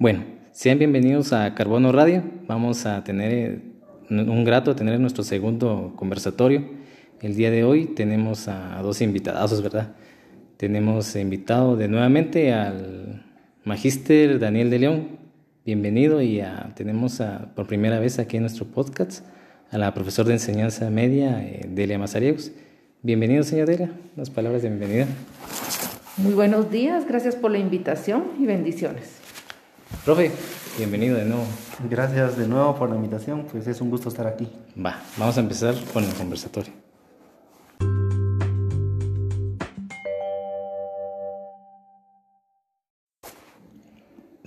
Bueno, sean bienvenidos a Carbono Radio. Vamos a tener eh, un grato tener nuestro segundo conversatorio. El día de hoy tenemos a dos invitados, ¿verdad? Tenemos invitado de nuevamente al magíster Daniel de León. Bienvenido y tenemos por primera vez aquí en nuestro podcast a la profesora de enseñanza media eh, Delia Mazariegos. Bienvenido, señor Delia. Las palabras de bienvenida. Muy buenos días, gracias por la invitación y bendiciones. Profe, bienvenido de nuevo. Gracias de nuevo por la invitación, pues es un gusto estar aquí. Va, vamos a empezar con el conversatorio.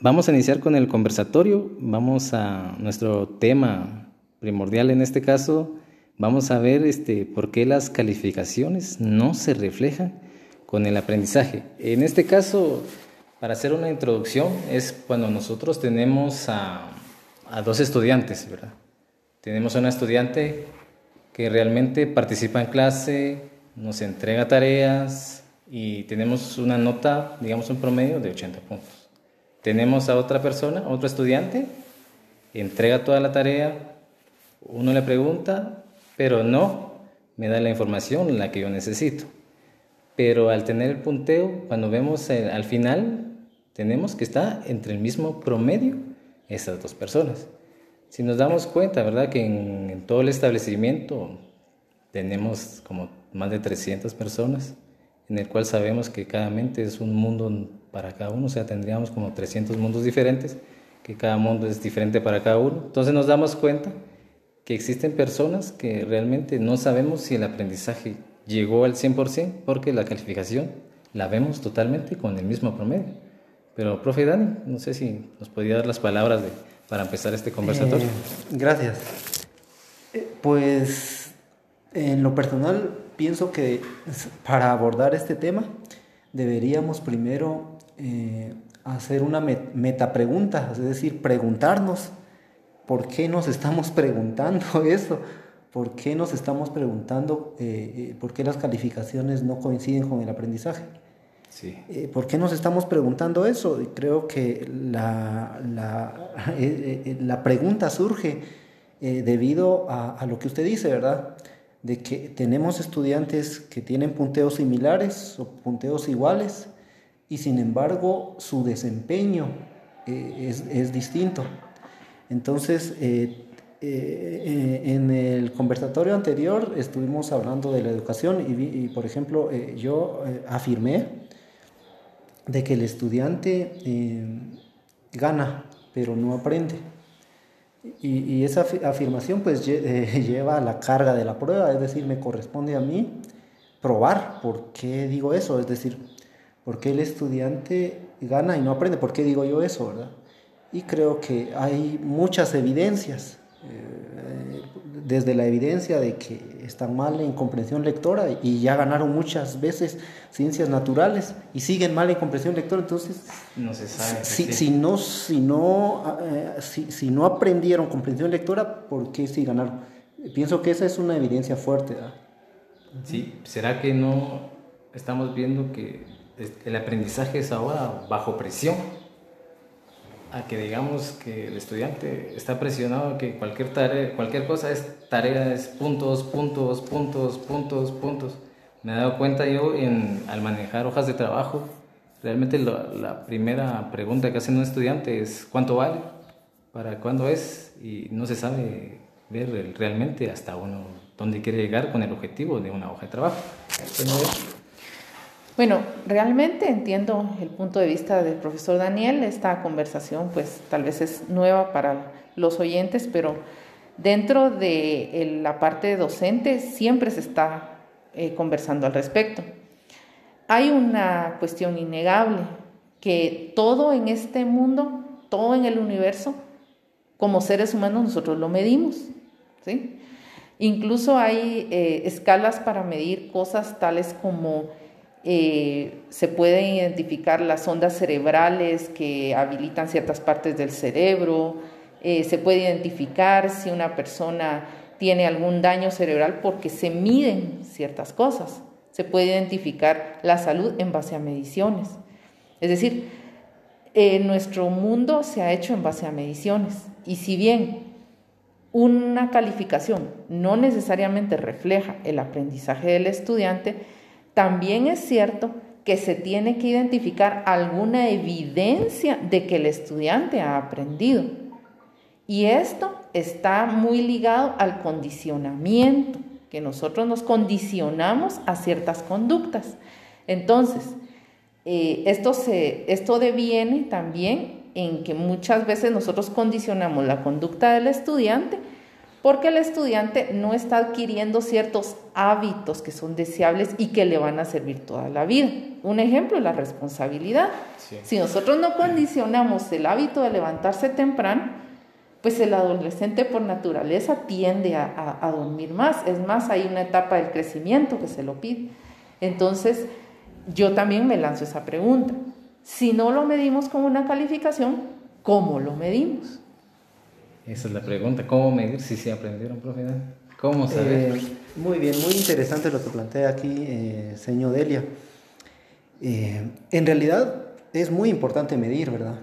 Vamos a iniciar con el conversatorio, vamos a nuestro tema primordial en este caso, vamos a ver este, por qué las calificaciones no se reflejan con el aprendizaje. En este caso, para hacer una introducción, es cuando nosotros tenemos a, dos estudiantes, ¿verdad? Tenemos a una estudiante que realmente participa en clase, nos entrega tareas y tenemos una nota, digamos un promedio de 80 puntos. Tenemos a otra persona, otro estudiante, entrega toda la tarea, uno le pregunta, pero no me da la información la que yo necesito. Pero al tener el punteo, cuando vemos al final, tenemos que estar entre el mismo promedio esas dos personas. Si nos damos cuenta, ¿verdad? Que en, todo el establecimiento tenemos como más de 300 personas, en el cual sabemos que cada mente es un mundo para cada uno, o sea, tendríamos como 300 mundos diferentes, que cada mundo es diferente para cada uno. Entonces nos damos cuenta que existen personas que realmente no sabemos si el aprendizaje llegó al 100% porque la calificación la vemos totalmente con el mismo promedio. Pero, profe Dani, no sé si nos podía dar las palabras de, para empezar este conversatorio. Eh, gracias. Eh, pues, en lo personal, pienso que para abordar este tema deberíamos primero eh, hacer una metapregunta, es decir, preguntarnos por qué nos estamos preguntando eso, por qué nos estamos preguntando por qué las calificaciones no coinciden con el aprendizaje. Eh, ¿Por qué nos estamos preguntando eso? Creo que la, la, eh, eh, pregunta surge debido a, a, lo que usted dice, ¿verdad? De que tenemos estudiantes que tienen punteos similares o punteos iguales y sin embargo su desempeño es, es, distinto. Entonces, en el conversatorio anterior estuvimos hablando de la educación y, y por ejemplo, yo afirmé de que el estudiante eh, gana, pero no aprende. Y, esa afirmación pues eh, lleva a la carga de la prueba, es decir, me corresponde a mí probar por qué digo eso, es decir, por qué el estudiante gana y no aprende, por qué digo yo eso, ¿verdad? Y creo que hay muchas evidencias. Eh, desde la evidencia de que están mal en comprensión lectora y ya ganaron muchas veces ciencias naturales y siguen mal en comprensión lectora, entonces no se sabe. Si, si no, si, no, eh, si, no aprendieron comprensión lectora, ¿por qué sí ganaron? Pienso que esa es una evidencia fuerte. Sí, ¿será que no estamos viendo que el aprendizaje es ahora bajo presión? A que digamos que el estudiante está presionado que cualquier tarea, cualquier cosa es tarea, es puntos, puntos, puntos, puntos, puntos. Me he dado cuenta yo en, al manejar hojas de trabajo, realmente la primera pregunta que hace un estudiante es ¿cuánto vale? ¿Para cuándo es? Y no se sabe ver realmente hasta uno dónde quiere llegar con el objetivo de una hoja de trabajo. Bueno, realmente entiendo el punto de vista del profesor Daniel. Esta conversación pues tal vez es nueva para los oyentes, pero dentro de la parte docente siempre se está eh, conversando al respecto. Hay una cuestión innegable, que todo en este mundo, todo en el universo, como seres humanos nosotros lo medimos. ¿sí? Incluso hay eh, escalas para medir cosas tales como eh, se pueden identificar las ondas cerebrales que habilitan ciertas partes del cerebro, eh, se puede identificar si una persona tiene algún daño cerebral porque se miden ciertas cosas, se puede identificar la salud en base a mediciones. Es decir, eh, nuestro mundo se ha hecho en base a mediciones y si bien una calificación no necesariamente refleja el aprendizaje del estudiante, también es cierto que se tiene que identificar alguna evidencia de que el estudiante ha aprendido. Y esto está muy ligado al condicionamiento, que nosotros nos condicionamos a ciertas conductas. Entonces, eh, esto, se, esto deviene también en que muchas veces nosotros condicionamos la conducta del estudiante porque el estudiante no está adquiriendo ciertos hábitos que son deseables y que le van a servir toda la vida. Un ejemplo es la responsabilidad. Si nosotros no condicionamos el hábito de levantarse temprano, pues el adolescente por naturaleza tiende a, a dormir más. Es más, hay una etapa del crecimiento que se lo pide. Entonces, yo también me lanzo esa pregunta. Si no lo medimos con una calificación, ¿cómo lo medimos? Esa es la pregunta, ¿cómo medir si se aprendieron, profe? ¿Cómo saber? Eh, muy bien, muy interesante lo que plantea aquí, eh, señor Delia. Eh, en realidad es muy importante medir, ¿verdad?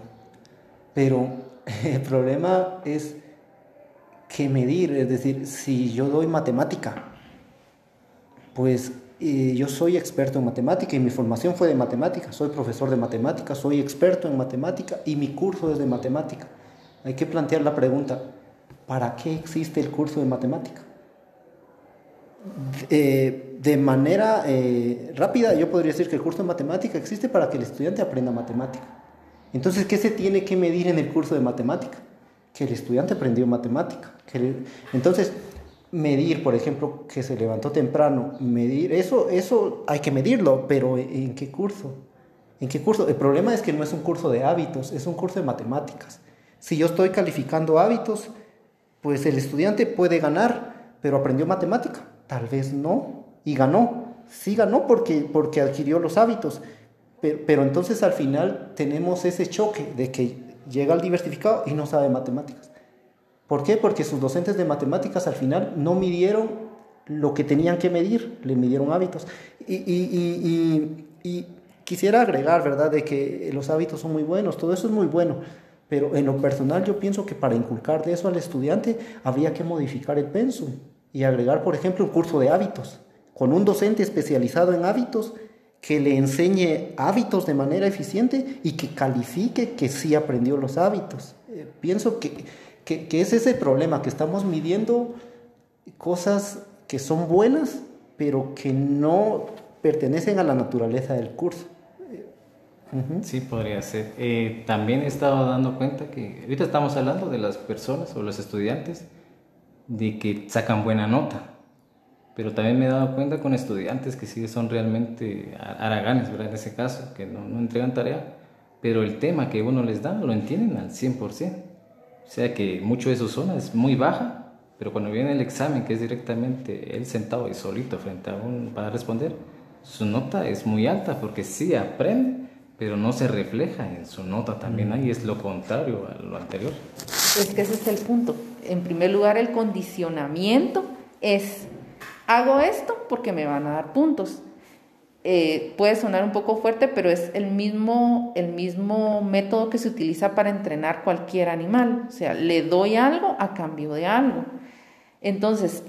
Pero el problema es que medir, es decir, si yo doy matemática, pues yo soy experto en matemática y mi formación fue de matemática, soy profesor de matemática, soy experto en matemática y mi curso es de matemática. Hay que plantear la pregunta, ¿para qué existe el curso de matemática? Eh, de manera eh, rápida, yo podría decir que el curso de matemática existe para que el estudiante aprenda matemática. Entonces, ¿qué se tiene que medir en el curso de matemática? Que el estudiante aprendió matemática. Entonces, medir, por ejemplo, que se levantó temprano, medir, eso, eso hay que medirlo, pero ¿en qué curso? ¿En qué curso? El problema es que no es un curso de hábitos, es un curso de matemáticas. Si yo estoy calificando hábitos, pues el estudiante puede ganar, pero aprendió matemática. Tal vez no, y ganó. Sí ganó porque, porque adquirió los hábitos, pero, entonces al final tenemos ese choque de que llega al diversificado y no sabe matemáticas. ¿Por qué? Porque sus docentes de matemáticas al final no midieron lo que tenían que medir, le midieron hábitos. Y, y, y, quisiera agregar, ¿verdad?, de que los hábitos son muy buenos, todo eso es muy bueno, pero en lo personal yo pienso que para inculcar de eso al estudiante habría que modificar el pensum y agregar, por ejemplo, un curso de hábitos, con un docente especializado en hábitos que le enseñe hábitos de manera eficiente y que califique que sí aprendió los hábitos. Eh, pienso que que, es ese problema, que estamos midiendo cosas que son buenas, pero que no pertenecen a la naturaleza del curso. Sí, podría ser. Eh, también he estado dando cuenta que ahorita estamos hablando de las personas o los estudiantes de que sacan buena nota, pero también me he dado cuenta con estudiantes que sí son realmente haraganes, ¿verdad? En ese caso, que no, no entregan tarea, pero el tema que uno les da lo entienden al 100%. O sea que mucho de su zona es muy baja, pero cuando viene el examen, que es directamente él sentado y solito frente a un para responder, su nota es muy alta porque sí aprende, pero no se refleja en su nota también ahí, es lo contrario a lo anterior. Es que ese es el punto. En primer lugar, el condicionamiento es, hago esto porque me van a dar puntos. Eh, puede sonar un poco fuerte, pero es el mismo, el mismo método que se utiliza para entrenar cualquier animal. O sea, le doy algo a cambio de algo. Entonces,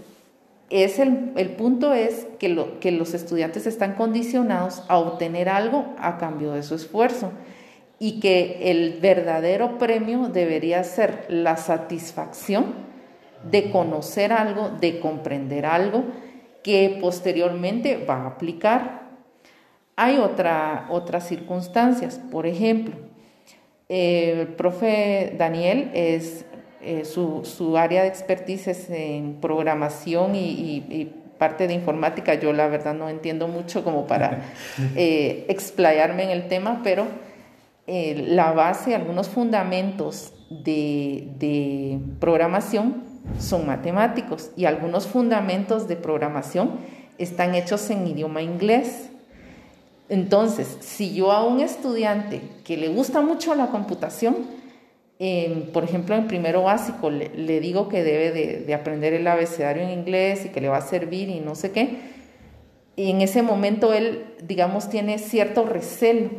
es el, el punto es que, lo, que los estudiantes están condicionados a obtener algo a cambio de su esfuerzo y que el verdadero premio debería ser la satisfacción de conocer algo, de comprender algo que posteriormente va a aplicar. Hay otra, otras circunstancias, por ejemplo, el profe Daniel es eh, su, área de expertise es en programación y, parte de informática. Yo la verdad no entiendo mucho como para eh, explayarme en el tema, pero eh, la base, algunos fundamentos de, de programación son matemáticos y algunos fundamentos de programación están hechos en idioma inglés. Entonces, si yo a un estudiante que le gusta mucho la computación, por ejemplo, en primero básico, le, digo que debe de, aprender el abecedario en inglés y que le va a servir y no sé qué, y en ese momento él, digamos, tiene cierto recelo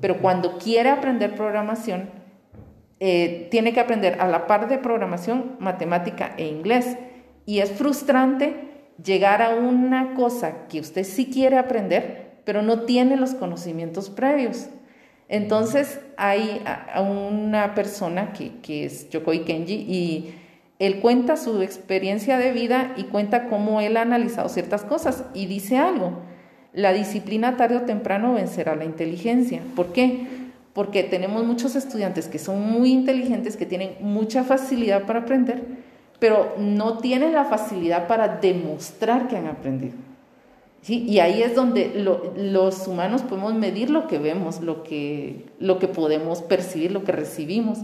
Pero cuando quiere aprender programación, eh, tiene que aprender a la par de programación, matemática e inglés. Y es frustrante llegar a una cosa que usted sí quiere aprender, pero no tiene los conocimientos previos. Entonces hay una persona que, que es Yokoi Kenji y él cuenta su experiencia de vida y cuenta cómo él ha analizado ciertas cosas y dice algo, la disciplina tarde o temprano vencerá la inteligencia. ¿Por qué? Porque tenemos muchos estudiantes que son muy inteligentes, que tienen mucha facilidad para aprender, pero no tienen la facilidad para demostrar que han aprendido. ¿Sí? Y ahí es donde los humanos podemos medir lo que vemos, lo que, lo que podemos percibir, lo que recibimos.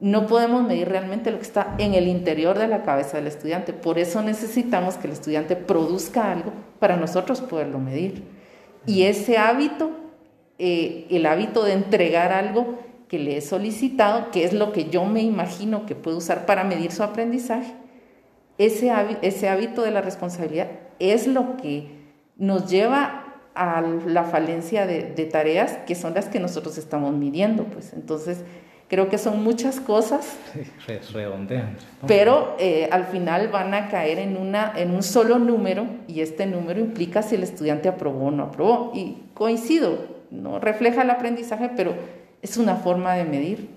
No podemos medir realmente lo que está en el interior de la cabeza del estudiante. Por eso necesitamos que el estudiante produzca algo para nosotros poderlo medir. Y ese hábito, eh, el hábito de entregar algo que le he solicitado, que es lo que yo me imagino que puede usar para medir su aprendizaje, ese, ese hábito de la responsabilidad es lo que nos lleva a la falencia de, tareas que son las que nosotros estamos midiendo. Pues entonces, creo que son muchas cosas, redondean, pero eh, al final van a caer en, una, en un solo número y este número implica si el estudiante aprobó o no aprobó. Y coincido, no refleja el aprendizaje, pero es una forma de medir.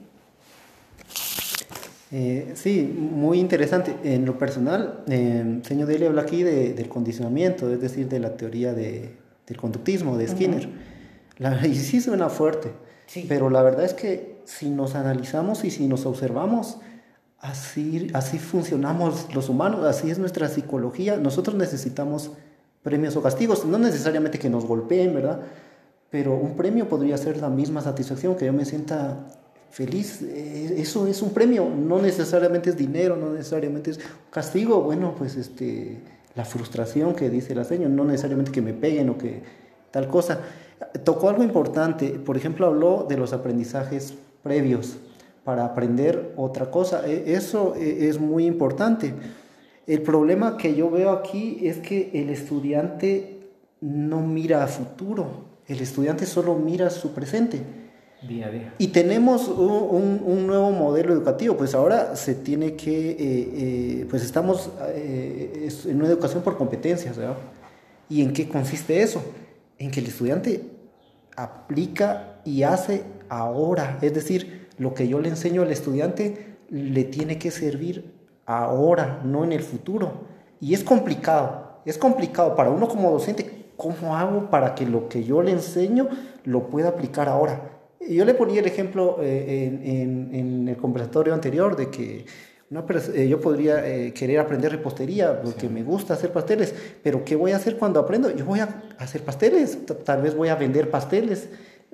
Eh, sí, muy interesante. En lo personal, eh, señor Dele habla aquí del condicionamiento, es decir, de la teoría de, del conductismo de Skinner. la, y sí suena fuerte, pero la verdad es que si nos analizamos y si nos observamos, así, así funcionamos los humanos, así es nuestra psicología. Nosotros necesitamos premios o castigos, no necesariamente que nos golpeen, ¿verdad? pero un premio podría ser la misma satisfacción, que yo me sienta feliz. Eh, eso es un premio, no necesariamente es dinero, no necesariamente es castigo. Bueno, pues este, la frustración que dice la señora, no necesariamente que me peguen o que tal cosa. Tocó algo importante, por ejemplo, habló de los aprendizajes previos para aprender otra cosa. E, eso e, es muy importante. El problema que yo veo aquí es que el estudiante no mira a futuro el estudiante solo mira su presente. Día a día. Y tenemos un, nuevo modelo educativo, pues ahora se tiene que, eh, eh, pues estamos eh, en una educación por competencias, ¿verdad? ¿Y en qué consiste eso? En que el estudiante aplica y hace ahora, es decir, lo que yo le enseño al estudiante le tiene que servir ahora, no en el futuro. Y es complicado, es complicado para uno como docente ¿cómo hago para que lo que yo le enseño lo pueda aplicar ahora? Yo le ponía el ejemplo eh, en, el conversatorio anterior de que eh, yo podría eh, querer aprender repostería porque me gusta hacer pasteles, pero ¿qué voy a hacer cuando aprendo? Yo voy a hacer pasteles, tal vez voy a vender pasteles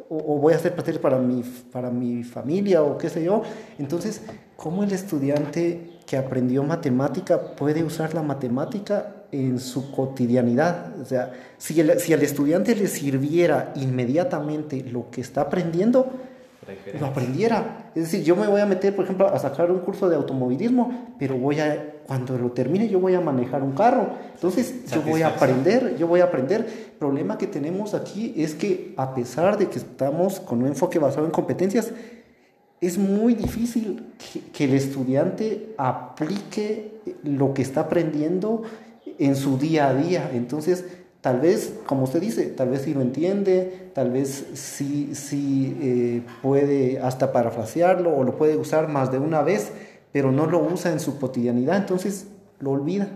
o, voy a hacer pasteles para mi, para mi familia o qué sé yo. Entonces, ¿cómo el estudiante que aprendió matemática puede usar la matemática en su cotidianidad. O sea, si, si al estudiante le sirviera inmediatamente lo que está aprendiendo, lo aprendiera. Es decir, yo me voy a meter, por ejemplo, a sacar un curso de automovilismo, pero voy a, cuando lo termine, yo voy a manejar un carro. Entonces, yo voy a aprender, yo voy a aprender. El problema que tenemos aquí es que, a pesar de que estamos con un enfoque basado en competencias, es muy difícil que, que el estudiante aplique lo que está aprendiendo en su día a día. Entonces, tal vez, como usted dice, tal vez sí lo entiende, tal vez sí, sí eh, puede hasta parafrasearlo o lo puede usar más de una vez, pero no lo usa en su cotidianidad, entonces lo olvida.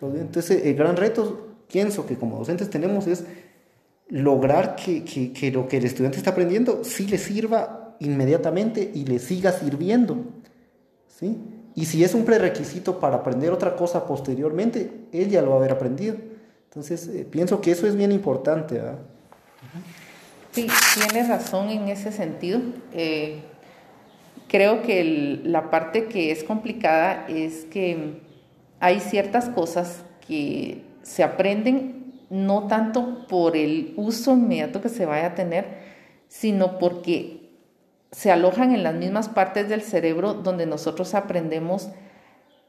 Entonces, el gran reto, pienso que como docentes tenemos es lograr que, que lo que el estudiante está aprendiendo sí le sirva inmediatamente y le siga sirviendo. ¿sí? Y si es un prerequisito para aprender otra cosa posteriormente, él ya lo va a haber aprendido. Entonces, eh, pienso que eso es bien importante. Sí, tienes razón en ese sentido. Eh, creo que la parte que es complicada es que hay ciertas cosas que se aprenden no tanto por el uso inmediato que se vaya a tener, sino porque se alojan en las mismas partes del cerebro donde nosotros aprendemos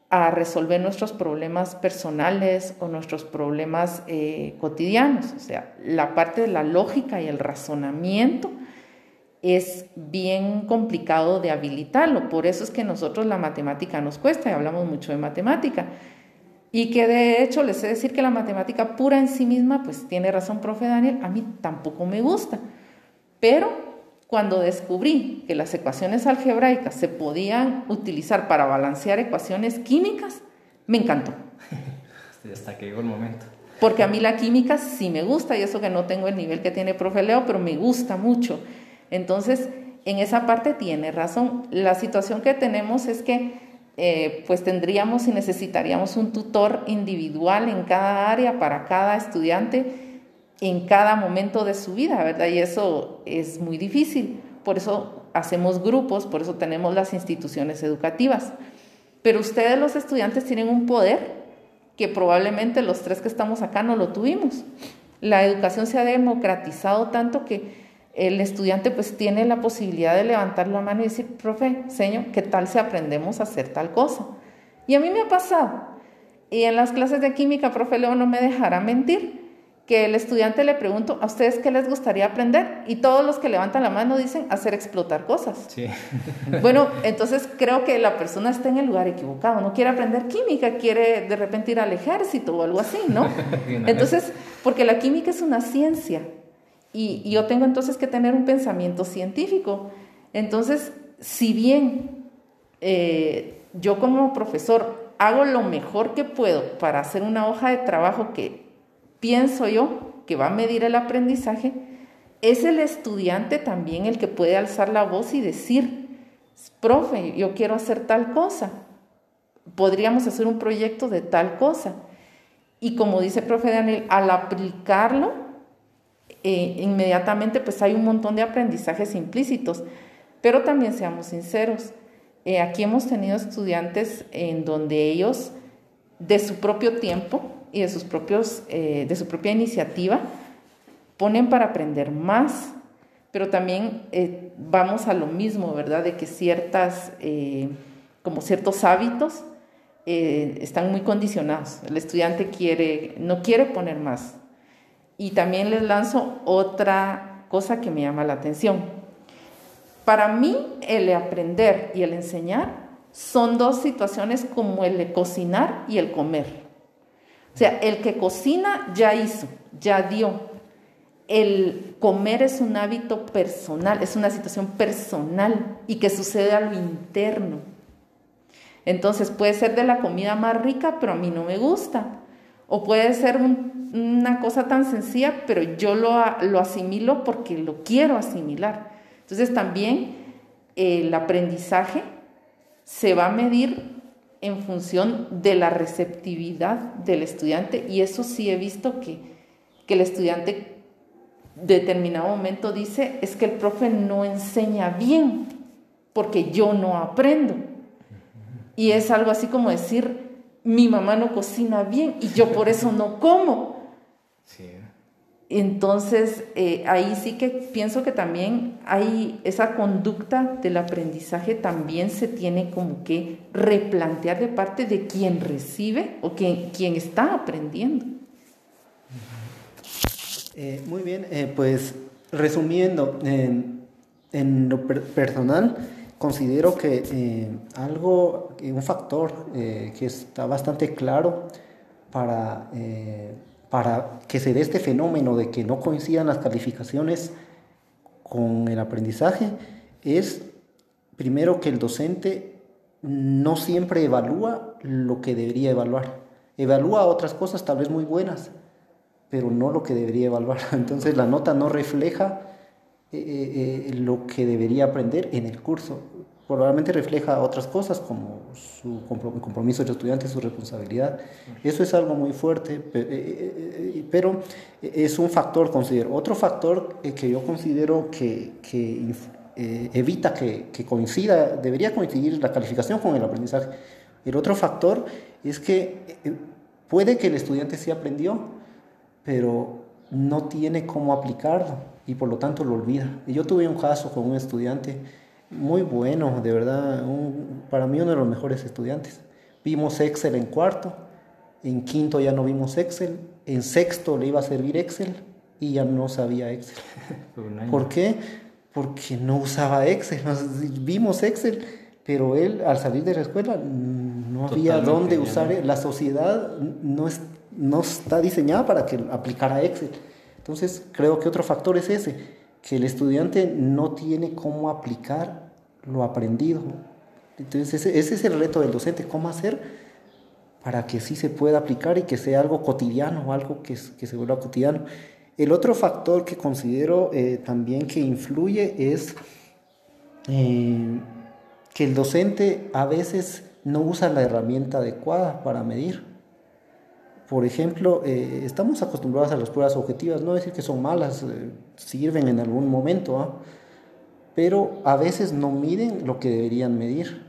a resolver nuestros problemas personales o nuestros problemas eh, cotidianos. O sea, la parte de la lógica y el razonamiento es bien complicado de habilitarlo. Por eso es que nosotros la matemática nos cuesta y hablamos mucho de matemática. Y que de hecho les he decir que la matemática pura en sí misma, pues tiene razón, profe Daniel, a mí tampoco me gusta. Pero cuando descubrí que las ecuaciones algebraicas se podían utilizar para balancear ecuaciones químicas, me encantó. Hasta que llegó el momento. Porque a mí la química sí me gusta y eso que no tengo el nivel que tiene profe Leo, pero me gusta mucho. Entonces, en esa parte tiene razón. La situación que tenemos es que eh, pues tendríamos y necesitaríamos un tutor individual en cada área para cada estudiante en cada momento de su vida, ¿verdad? Y eso es muy difícil. Por eso hacemos grupos, por eso tenemos las instituciones educativas. Pero ustedes los estudiantes tienen un poder que probablemente los tres que estamos acá no lo tuvimos. La educación se ha democratizado tanto que el estudiante pues tiene la posibilidad de levantar la mano y decir, profe, señor, ¿qué tal si aprendemos a hacer tal cosa? Y a mí me ha pasado. Y en las clases de química, profe Leo no me dejará mentir que el estudiante le pregunto, ¿a ustedes qué les gustaría aprender? Y todos los que levantan la mano dicen hacer explotar cosas. Sí. Bueno, entonces creo que la persona está en el lugar equivocado, no quiere aprender química, quiere de repente ir al ejército o algo así, ¿no? Entonces, porque la química es una ciencia y, yo tengo entonces que tener un pensamiento científico. Entonces, si bien eh, yo como profesor hago lo mejor que puedo para hacer una hoja de trabajo que pienso yo, que va a medir el aprendizaje, es el estudiante también el que puede alzar la voz y decir, profe, yo quiero hacer tal cosa, podríamos hacer un proyecto de tal cosa. Y como dice el profe Daniel, al aplicarlo, eh, inmediatamente pues hay un montón de aprendizajes implícitos, pero también seamos sinceros, eh, aquí hemos tenido estudiantes en donde ellos, de su propio tiempo, y de, sus propios, eh, de su propia iniciativa ponen para aprender más, pero también eh, vamos a lo mismo, ¿verdad? De que ciertas, eh, como ciertos hábitos están muy condicionados. El estudiante quiere, no quiere poner más. Y también les lanzo otra cosa que me llama la atención. Para mí, el aprender y el enseñar son dos situaciones como el cocinar y el comer. O sea, el que cocina ya hizo, ya dio. El comer es un hábito personal, es una situación personal y que sucede a lo interno. Entonces puede ser de la comida más rica, pero a mí no me gusta. O puede ser una cosa tan sencilla, pero yo lo, lo asimilo porque lo quiero asimilar. Entonces también el aprendizaje se va a medir en función de la receptividad del estudiante y eso sí he visto que, que el estudiante determinado momento dice es que el profe no enseña bien porque yo no aprendo. Y es algo así como decir, mi mamá no cocina bien y yo por eso no como. Sí. Entonces, eh, ahí sí que pienso que también hay esa conducta del aprendizaje también se tiene como que replantear de parte de quien recibe o quien, quien está aprendiendo. Eh, muy bien, eh, pues resumiendo, en lo personal, considero que algo, un factor que está bastante claro para para que se dé este fenómeno de que no coincidan las calificaciones con el aprendizaje es primero que el docente no siempre evalúa lo que debería evaluar. Evalúa otras cosas tal vez muy buenas, pero no lo que debería evaluar. Entonces la nota no refleja eh, eh, eh, lo que debería aprender en el curso probablemente refleja otras cosas como su compromiso de estudiante, su responsabilidad. Eso es algo muy fuerte, eh, eh, eh, pero es un factor, considero. Otro factor que yo considero que, que evita que, que, coincida, debería coincidir la calificación con el aprendizaje. El otro factor es que puede que el estudiante sí aprendió, pero no tiene cómo aplicarlo y por lo tanto lo olvida. Yo tuve un caso con un estudiante muy bueno, de verdad, para mí uno de los mejores estudiantes. Vimos Excel en cuarto, en quinto ya no vimos Excel, en sexto le iba a servir Excel y ya no sabía Excel. ¿Por qué? porque no usaba Excel. Vimos Excel, pero él al salir de la escuela no había dónde usar. La sociedad no, es, no está diseñada para que aplicara Excel. Entonces creo que otro factor es ese, que el estudiante no tiene cómo aplicar lo aprendido. Entonces ese, es el reto del docente, cómo hacer para que sí se pueda aplicar y que sea algo cotidiano, algo que, que se vuelva cotidiano. El otro factor que considero eh, también que influye es eh, que el docente a veces no usa la herramienta adecuada para medir. Por ejemplo, eh, estamos acostumbrados a las pruebas objetivas, no decir que son malas, sirven en algún momento, ¿ah? pero a veces no miden lo que deberían medir.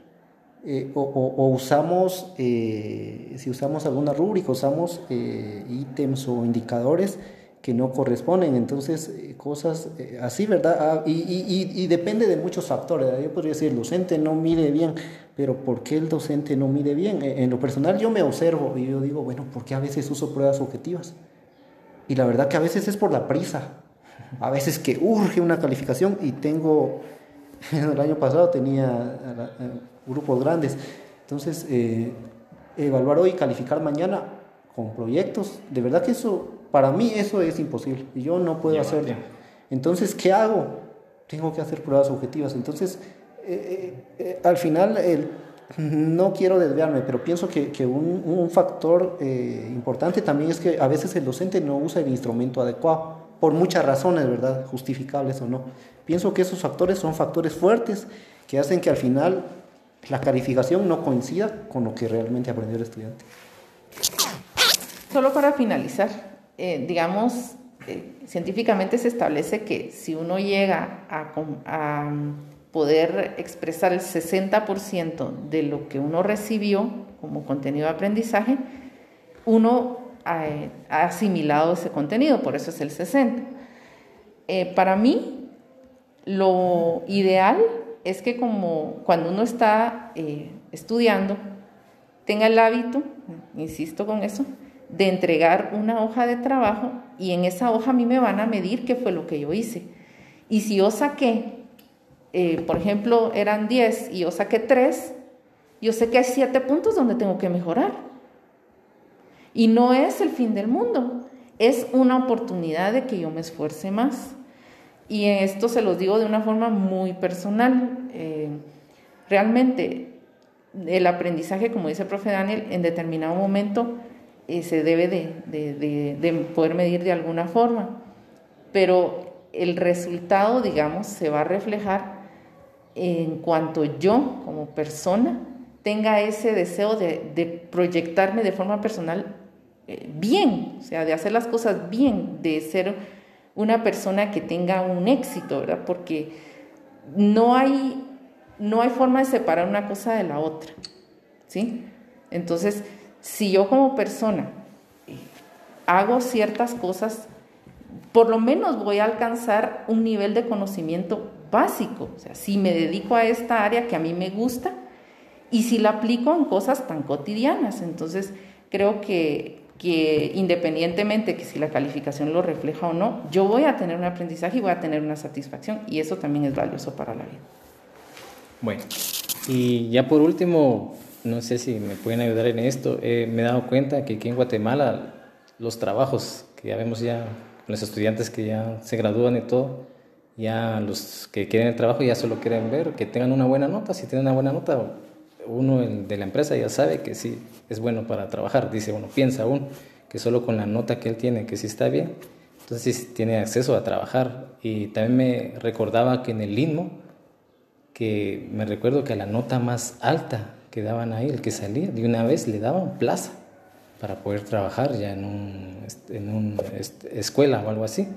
o, usamos, si usamos alguna rúbrica, usamos ítems o indicadores que no corresponden. Entonces, eh, cosas eh, así, ¿verdad? Ah, y, depende de muchos factores. Yo podría decir, el docente no mide bien, pero ¿por qué el docente no mide bien? Eh, en lo personal yo me observo y yo digo, bueno, ¿por qué a veces uso pruebas objetivas? Y la verdad que a veces es por la prisa. A veces que urge una calificación y tengo, el año pasado tenía grupos grandes. Entonces, evaluar hoy, calificar mañana con proyectos, de verdad que eso para mí eso es imposible y yo no puedo hacerlo. Entonces, ¿qué hago? Tengo que hacer pruebas objetivas. Entonces, eh, eh, eh, al final, no quiero desviarme, pero pienso que, un, factor importante también es que a veces el docente no usa el instrumento adecuado, por muchas razones, ¿verdad? Justificables o no. Pienso que esos factores son factores fuertes que hacen que al final la calificación no coincida con lo que realmente aprendió el estudiante. Solo para finalizar, eh, digamos, eh, científicamente se establece que si uno llega a, poder expresar el 60% de lo que uno recibió como contenido de aprendizaje, uno ha, asimilado ese contenido, por eso es el 60%. Eh, para mí, lo ideal es que como cuando uno está estudiando, tenga el hábito, insisto con eso, de entregar una hoja de trabajo y en esa hoja a mí me van a medir qué fue lo que yo hice. Y si yo saqué, eh, por ejemplo, eran 10 y yo saqué 3, yo sé que hay 7 puntos donde tengo que mejorar. Y no es el fin del mundo, es una oportunidad de que yo me esfuerce más. Y esto se los digo de una forma muy personal. Eh, realmente, el aprendizaje, como dice el profe Daniel, en determinado momento eh, se debe de, poder medir de alguna forma, pero el resultado, digamos, se va a reflejar en cuanto yo como persona tenga ese deseo de, proyectarme de forma personal eh, bien, o sea, de hacer las cosas bien, de ser una persona que tenga un éxito, ¿verdad? Porque no hay, no hay forma de separar una cosa de la otra, ¿sí? Entonces, si yo como persona hago ciertas cosas, por lo menos voy a alcanzar un nivel de conocimiento básico. O sea, si me dedico a esta área que a mí me gusta y si la aplico en cosas tan cotidianas. Entonces, creo que, que independientemente que si la calificación lo refleja o no, yo voy a tener un aprendizaje y voy a tener una satisfacción y eso también es valioso para la vida. Bueno, y ya por último, no sé si me pueden ayudar en esto. Eh, me he dado cuenta que aquí en Guatemala los trabajos que ya vemos ya, los estudiantes que ya se gradúan y todo, ya los que quieren el trabajo ya solo quieren ver que tengan una buena nota. Si tienen una buena nota, uno de la empresa ya sabe que sí es bueno para trabajar. Dice uno, piensa aún que solo con la nota que él tiene, que sí está bien, entonces tiene acceso a trabajar. Y también me recordaba que en el LINMO, que me recuerdo que a la nota más alta que daban ahí, el que salía, de una vez le daban plaza para poder trabajar ya en una en un escuela o algo así.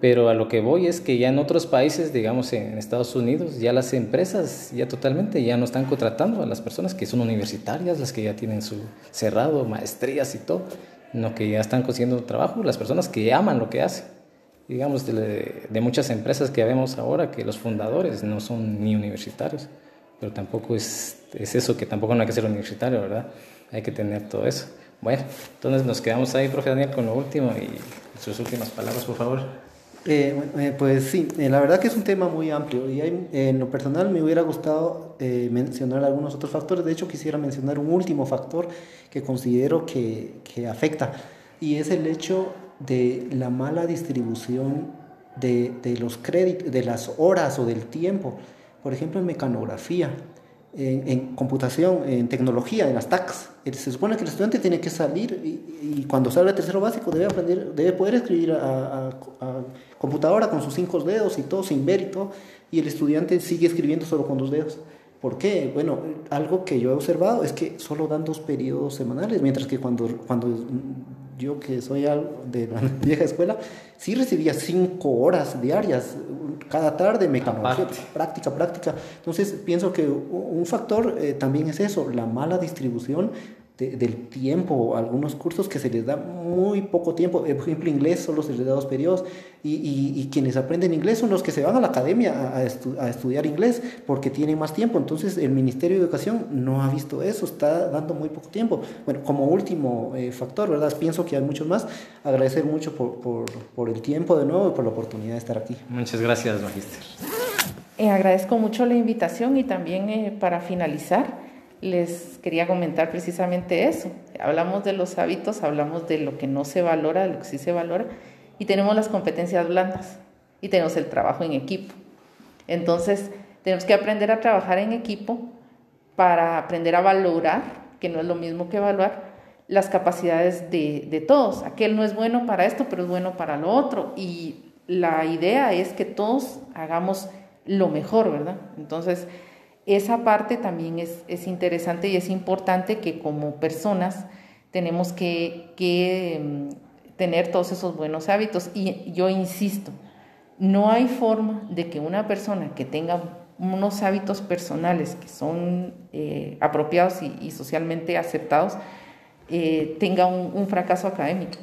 Pero a lo que voy es que ya en otros países, digamos en Estados Unidos, ya las empresas ya totalmente ya no están contratando a las personas que son universitarias, las que ya tienen su cerrado, maestrías y todo, no que ya están consiguiendo trabajo, las personas que aman lo que hacen. Digamos de, de muchas empresas que vemos ahora que los fundadores no son ni universitarios pero tampoco es, es eso, que tampoco no hay que ser universitario, ¿verdad? Hay que tener todo eso. Bueno, entonces nos quedamos ahí, profe Daniel, con lo último y sus últimas palabras, por favor. Eh, eh, pues sí, eh, la verdad que es un tema muy amplio y en lo personal me hubiera gustado mencionar algunos otros factores. De hecho, quisiera mencionar un último factor que considero que, que afecta y es el hecho de la mala distribución de, de los créditos, de las horas o del tiempo. Por ejemplo, en mecanografía en, computación, en tecnología, en las TACs. Se supone que el estudiante tiene que salir y, cuando sale a tercero básico debe aprender, debe poder escribir a, computadora con sus cinco dedos y todo sin ver y todo, y el estudiante sigue escribiendo solo con dos dedos. ¿Por qué? Bueno, algo que yo he observado es que solo dan dos periodos semanales, mientras que cuando, cuando yo que soy de la vieja escuela, sí recibía cinco horas diarias, cada tarde me práctica, práctica. Entonces pienso que un factor eh, también es eso, la mala distribución del tiempo, algunos cursos que se les da muy poco tiempo, eh, por ejemplo inglés solo se les da dos periodos y, y, quienes aprenden inglés son los que se van a la academia a, a, estudiar inglés porque tienen más tiempo, entonces el Ministerio de Educación no ha visto eso, está dando muy poco tiempo. Bueno, como último eh, factor, ¿verdad? Pienso que hay muchos más, agradecer mucho por, por, por, el tiempo de nuevo y por la oportunidad de estar aquí. Muchas gracias, Magister. Eh, agradezco mucho la invitación y también para finalizar, les quería comentar precisamente eso. Hablamos de los hábitos, hablamos de lo que no se valora, de lo que sí se valora, y tenemos las competencias blandas y tenemos el trabajo en equipo. Entonces, tenemos que aprender a trabajar en equipo para aprender a valorar, que no es lo mismo que evaluar, las capacidades de, de todos. Aquel no es bueno para esto, pero es bueno para lo otro. Y la idea es que todos hagamos lo mejor, ¿verdad? Entonces, esa parte también es, interesante y es importante que como personas tenemos que, mm, tener todos esos buenos hábitos. Y yo insisto, no hay forma de que una persona que tenga unos hábitos personales que son eh, apropiados y, socialmente aceptados eh, tenga un, fracaso académico,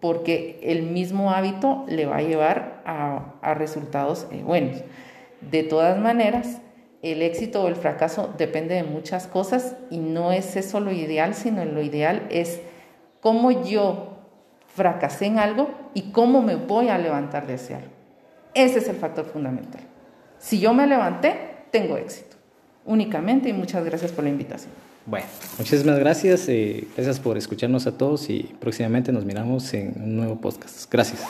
porque el mismo hábito le va a llevar a, resultados eh, buenos. De todas maneras, el éxito o el fracaso depende de muchas cosas y no es eso lo ideal, sino lo ideal es cómo yo fracasé en algo y cómo me voy a levantar de ese algo. Ese es el factor fundamental. Si yo me levanté, tengo éxito. Únicamente y muchas gracias por la invitación. Bueno, muchísimas gracias. Eh, gracias por escucharnos a todos y próximamente nos miramos en un nuevo podcast. Gracias.